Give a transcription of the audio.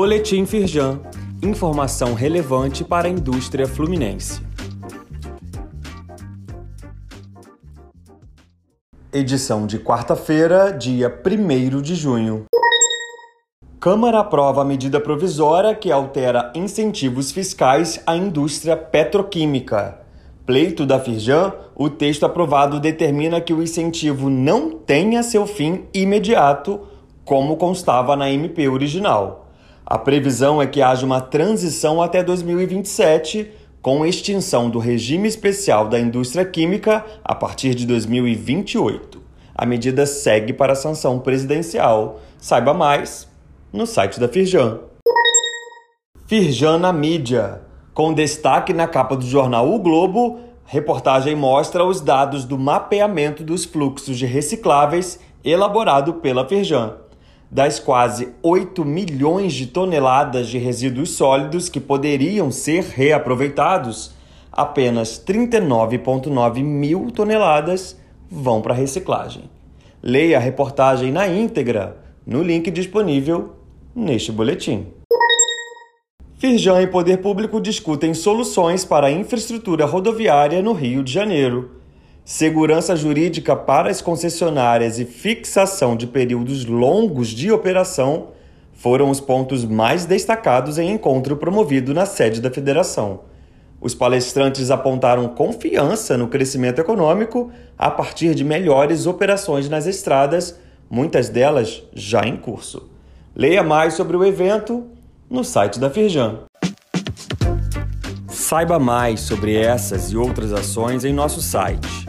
Boletim Firjan. Informação relevante para a indústria fluminense. Edição de quarta-feira, dia 1 de junho. Câmara aprova a medida provisória que altera incentivos fiscais à indústria petroquímica. Pleito da Firjan, o texto aprovado determina que o incentivo não tenha seu fim imediato, como constava na MP original. A previsão é que haja uma transição até 2027, com extinção do regime especial da indústria química a partir de 2028. A medida segue para a sanção presidencial. Saiba mais no site da Firjan. Firjan na mídia. Com destaque na capa do jornal O Globo, reportagem mostra os dados do mapeamento dos fluxos de recicláveis elaborado pela Firjan das quase 8 milhões de toneladas de resíduos sólidos que poderiam ser reaproveitados, apenas 39,9 mil toneladas vão para reciclagem. Leia a reportagem na íntegra no link disponível neste boletim. Firjan e Poder Público discutem soluções para a infraestrutura rodoviária no Rio de Janeiro segurança jurídica para as concessionárias e fixação de períodos longos de operação foram os pontos mais destacados em encontro promovido na sede da federação. Os palestrantes apontaram confiança no crescimento econômico a partir de melhores operações nas estradas, muitas delas já em curso. Leia mais sobre o evento no site da Firjan. Saiba mais sobre essas e outras ações em nosso site